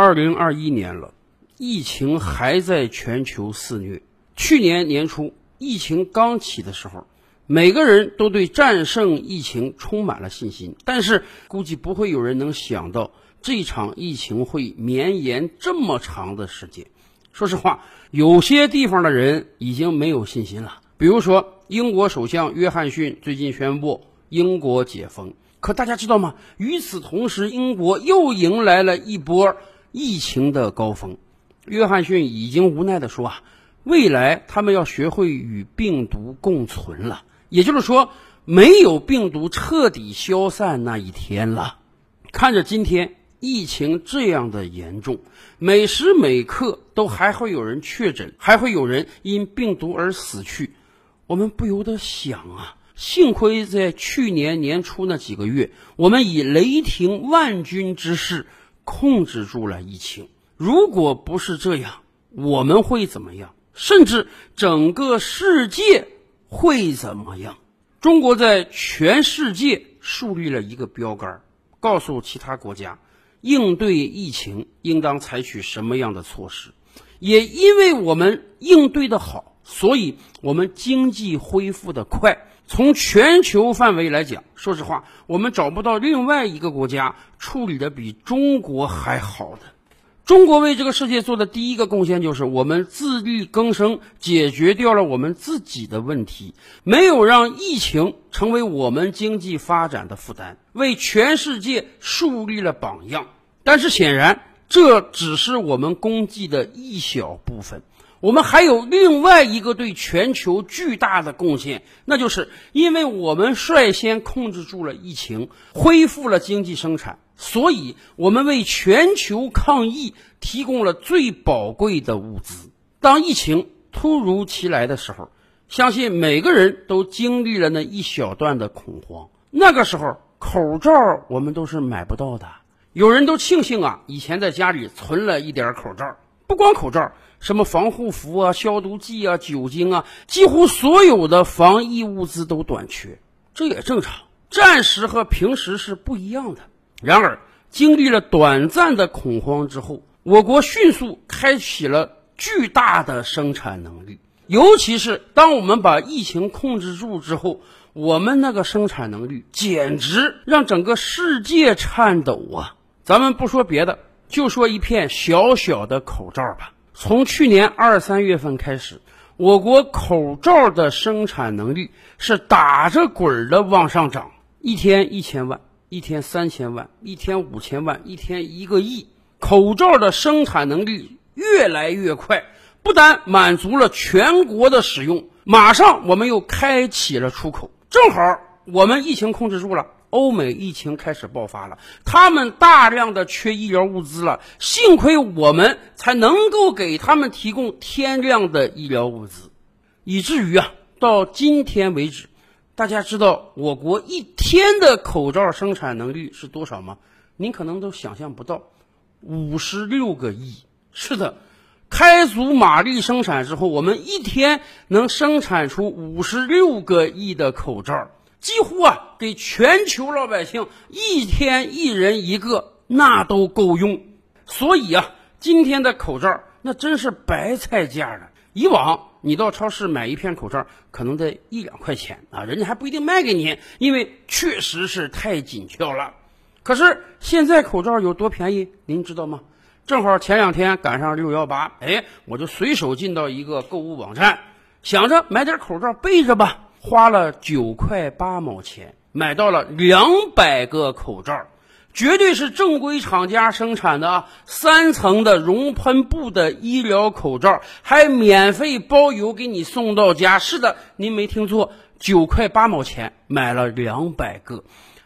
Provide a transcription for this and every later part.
二零二一年了，疫情还在全球肆虐。去年年初，疫情刚起的时候，每个人都对战胜疫情充满了信心。但是，估计不会有人能想到这场疫情会绵延这么长的时间。说实话，有些地方的人已经没有信心了。比如说，英国首相约翰逊最近宣布英国解封，可大家知道吗？与此同时，英国又迎来了一波。疫情的高峰，约翰逊已经无奈地说：“啊，未来他们要学会与病毒共存了。也就是说，没有病毒彻底消散那一天了。看着今天疫情这样的严重，每时每刻都还会有人确诊，还会有人因病毒而死去，我们不由得想啊，幸亏在去年年初那几个月，我们以雷霆万钧之势。”控制住了疫情，如果不是这样，我们会怎么样？甚至整个世界会怎么样？中国在全世界树立了一个标杆，告诉其他国家，应对疫情应当采取什么样的措施。也因为我们应对的好，所以我们经济恢复的快。从全球范围来讲，说实话，我们找不到另外一个国家处理的比中国还好的。中国为这个世界做的第一个贡献就是，我们自力更生，解决掉了我们自己的问题，没有让疫情成为我们经济发展的负担，为全世界树立了榜样。但是显然，这只是我们功绩的一小部分。我们还有另外一个对全球巨大的贡献，那就是因为我们率先控制住了疫情，恢复了经济生产，所以我们为全球抗疫提供了最宝贵的物资。当疫情突如其来的时候，相信每个人都经历了那一小段的恐慌。那个时候，口罩我们都是买不到的，有人都庆幸啊，以前在家里存了一点口罩，不光口罩。什么防护服啊、消毒剂啊、酒精啊，几乎所有的防疫物资都短缺，这也正常。战时和平时是不一样的。然而，经历了短暂的恐慌之后，我国迅速开启了巨大的生产能力。尤其是当我们把疫情控制住之后，我们那个生产能力简直让整个世界颤抖啊！咱们不说别的，就说一片小小的口罩吧。从去年二三月份开始，我国口罩的生产能力是打着滚儿的往上涨，一天一千万，一天三千万，一天五千万，一天一个亿。口罩的生产能力越来越快，不但满足了全国的使用，马上我们又开启了出口，正好我们疫情控制住了。欧美疫情开始爆发了，他们大量的缺医疗物资了，幸亏我们才能够给他们提供天量的医疗物资，以至于啊，到今天为止，大家知道我国一天的口罩生产能力是多少吗？您可能都想象不到，五十六个亿。是的，开足马力生产之后，我们一天能生产出五十六个亿的口罩。几乎啊，给全球老百姓一天一人一个，那都够用。所以啊，今天的口罩那真是白菜价了。以往你到超市买一片口罩，可能得一两块钱啊，人家还不一定卖给你，因为确实是太紧俏了。可是现在口罩有多便宜，您知道吗？正好前两天赶上六幺八，哎，我就随手进到一个购物网站，想着买点口罩备着吧。花了九块八毛钱买到了两百个口罩，绝对是正规厂家生产的啊！三层的熔喷布的医疗口罩，还免费包邮给你送到家。是的，您没听错，九块八毛钱买了两百个，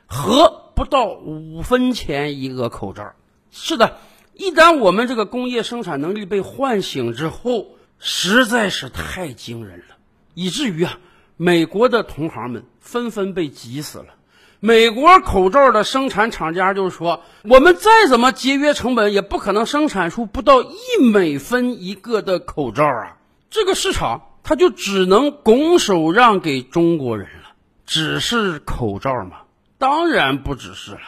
合不到五分钱一个口罩。是的，一旦我们这个工业生产能力被唤醒之后，实在是太惊人了，以至于啊。美国的同行们纷纷被急死了。美国口罩的生产厂家就是说，我们再怎么节约成本，也不可能生产出不到一美分一个的口罩啊！这个市场，它就只能拱手让给中国人了。只是口罩吗？当然不只是了。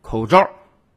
口罩、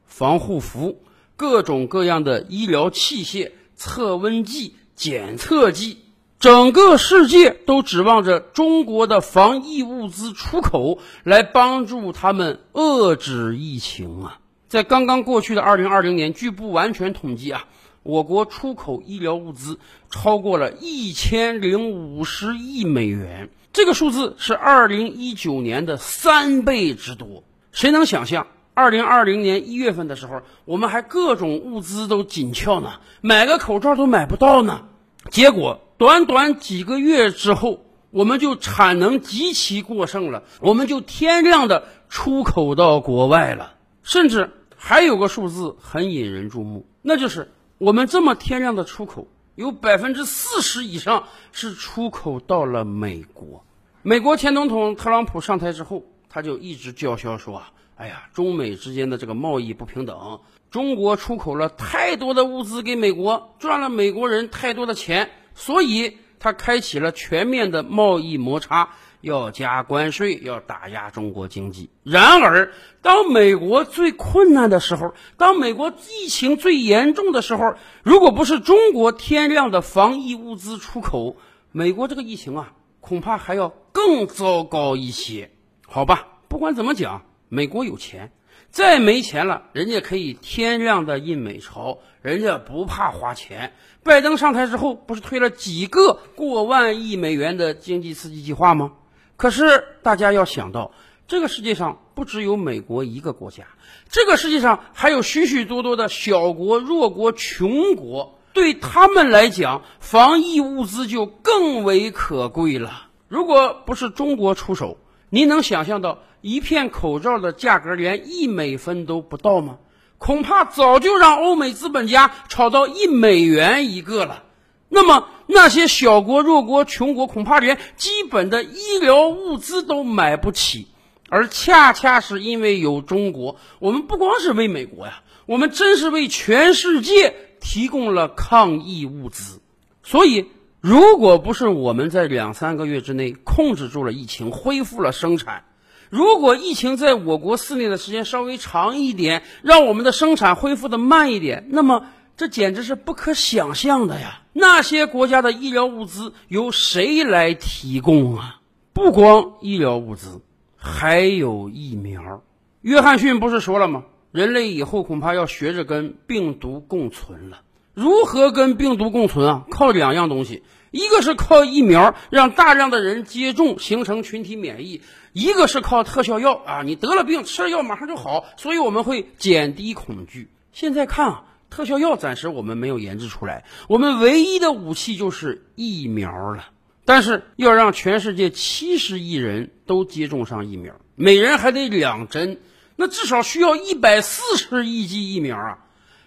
防护服、各种各样的医疗器械、测温计、检测剂，整个世界都指望着中国的防疫物资出口来帮助他们遏制疫情啊！在刚刚过去的二零二零年，据不完全统计啊，我国出口医疗物资超过了一千零五十亿美元，这个数字是二零一九年的三倍之多。谁能想象？二零二零年一月份的时候，我们还各种物资都紧俏呢，买个口罩都买不到呢。结果短短几个月之后，我们就产能极其过剩了，我们就天量的出口到国外了。甚至还有个数字很引人注目，那就是我们这么天量的出口，有百分之四十以上是出口到了美国。美国前总统特朗普上台之后，他就一直叫嚣说啊。哎呀，中美之间的这个贸易不平等，中国出口了太多的物资给美国，赚了美国人太多的钱，所以他开启了全面的贸易摩擦，要加关税，要打压中国经济。然而，当美国最困难的时候，当美国疫情最严重的时候，如果不是中国天量的防疫物资出口，美国这个疫情啊，恐怕还要更糟糕一些。好吧，不管怎么讲。美国有钱，再没钱了，人家可以天量的印美钞，人家不怕花钱。拜登上台之后，不是推了几个过万亿美元的经济刺激计划吗？可是大家要想到，这个世界上不只有美国一个国家，这个世界上还有许许多多的小国、弱国、穷国，对他们来讲，防疫物资就更为可贵了。如果不是中国出手，您能想象到？一片口罩的价格连一美分都不到吗？恐怕早就让欧美资本家炒到一美元一个了。那么那些小国、弱国、穷国恐怕连基本的医疗物资都买不起。而恰恰是因为有中国，我们不光是为美国呀，我们真是为全世界提供了抗疫物资。所以，如果不是我们在两三个月之内控制住了疫情，恢复了生产，如果疫情在我国肆虐的时间稍微长一点，让我们的生产恢复的慢一点，那么这简直是不可想象的呀！那些国家的医疗物资由谁来提供啊？不光医疗物资，还有疫苗。约翰逊不是说了吗？人类以后恐怕要学着跟病毒共存了。如何跟病毒共存啊？靠两样东西。一个是靠疫苗，让大量的人接种，形成群体免疫；一个是靠特效药啊，你得了病吃了药马上就好，所以我们会减低恐惧。现在看啊，特效药暂时我们没有研制出来，我们唯一的武器就是疫苗了。但是要让全世界七十亿人都接种上疫苗，每人还得两针，那至少需要一百四十亿剂疫苗啊！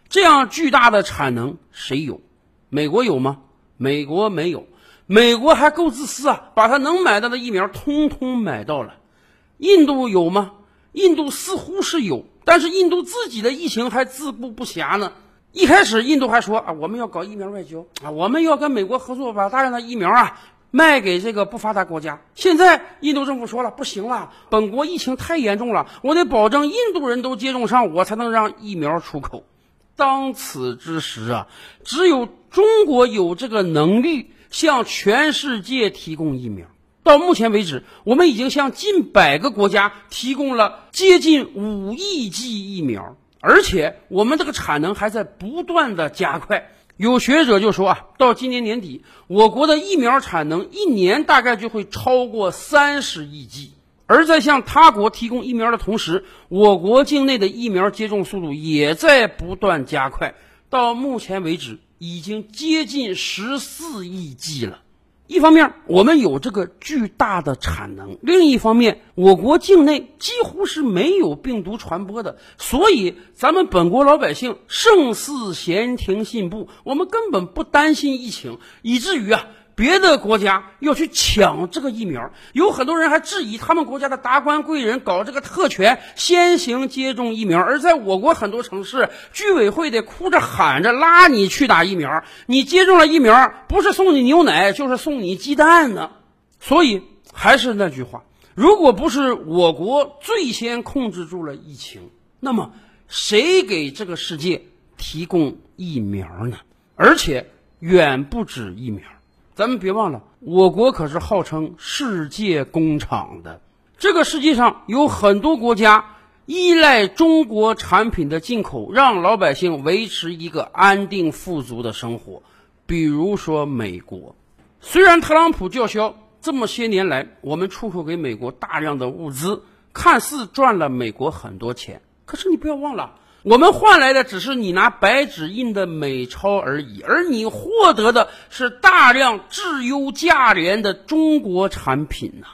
这样巨大的产能谁有？美国有吗？美国没有，美国还够自私啊，把他能买到的疫苗通通买到了。印度有吗？印度似乎是有，但是印度自己的疫情还自顾不暇呢。一开始印度还说啊，我们要搞疫苗外交啊，我们要跟美国合作，把大量的疫苗啊卖给这个不发达国家。现在印度政府说了，不行了，本国疫情太严重了，我得保证印度人都接种上，我才能让疫苗出口。当此之时啊，只有中国有这个能力向全世界提供疫苗。到目前为止，我们已经向近百个国家提供了接近五亿剂疫苗，而且我们这个产能还在不断的加快。有学者就说啊，到今年年底，我国的疫苗产能一年大概就会超过三十亿剂。而在向他国提供疫苗的同时，我国境内的疫苗接种速度也在不断加快。到目前为止，已经接近十四亿剂了。一方面，我们有这个巨大的产能；另一方面，我国境内几乎是没有病毒传播的，所以咱们本国老百姓胜似闲庭信步，我们根本不担心疫情，以至于啊。别的国家要去抢这个疫苗，有很多人还质疑他们国家的达官贵人搞这个特权，先行接种疫苗。而在我国很多城市，居委会得哭着喊着拉你去打疫苗，你接种了疫苗，不是送你牛奶，就是送你鸡蛋呢。所以还是那句话，如果不是我国最先控制住了疫情，那么谁给这个世界提供疫苗呢？而且远不止疫苗。咱们别忘了，我国可是号称世界工厂的。这个世界上有很多国家依赖中国产品的进口，让老百姓维持一个安定富足的生活。比如说美国，虽然特朗普叫嚣这么些年来我们出口给美国大量的物资，看似赚了美国很多钱，可是你不要忘了。我们换来的只是你拿白纸印的美钞而已，而你获得的是大量质优价廉的中国产品呐。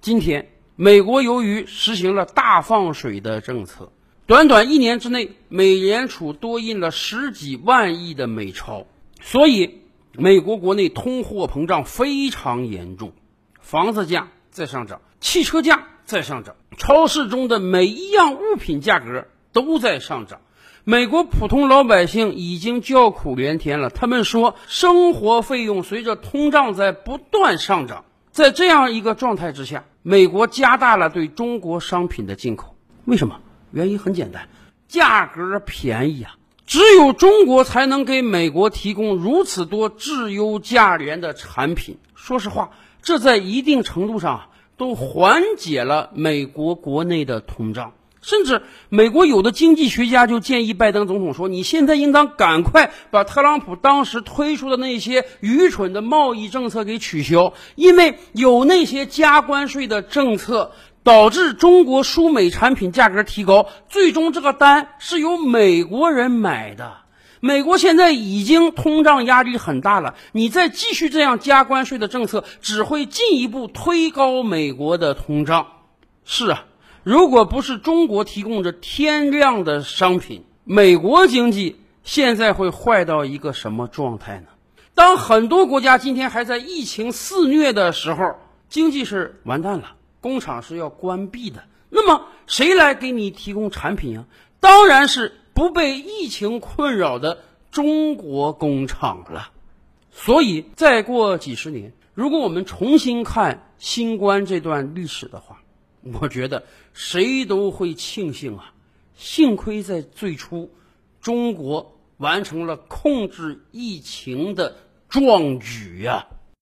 今天，美国由于实行了大放水的政策，短短一年之内，美联储多印了十几万亿的美钞，所以美国国内通货膨胀非常严重，房子价在上涨，汽车价在上涨，超市中的每一样物品价格。都在上涨，美国普通老百姓已经叫苦连天了。他们说，生活费用随着通胀在不断上涨。在这样一个状态之下，美国加大了对中国商品的进口。为什么？原因很简单，价格便宜啊！只有中国才能给美国提供如此多质优价廉的产品。说实话，这在一定程度上都缓解了美国国内的通胀。甚至美国有的经济学家就建议拜登总统说：“你现在应当赶快把特朗普当时推出的那些愚蠢的贸易政策给取消，因为有那些加关税的政策，导致中国输美产品价格提高，最终这个单是由美国人买的。美国现在已经通胀压力很大了，你再继续这样加关税的政策，只会进一步推高美国的通胀。”是啊。如果不是中国提供着天量的商品，美国经济现在会坏到一个什么状态呢？当很多国家今天还在疫情肆虐的时候，经济是完蛋了，工厂是要关闭的。那么谁来给你提供产品啊？当然是不被疫情困扰的中国工厂了。所以再过几十年，如果我们重新看新冠这段历史的话，我觉得谁都会庆幸啊，幸亏在最初，中国完成了控制疫情的壮举呀。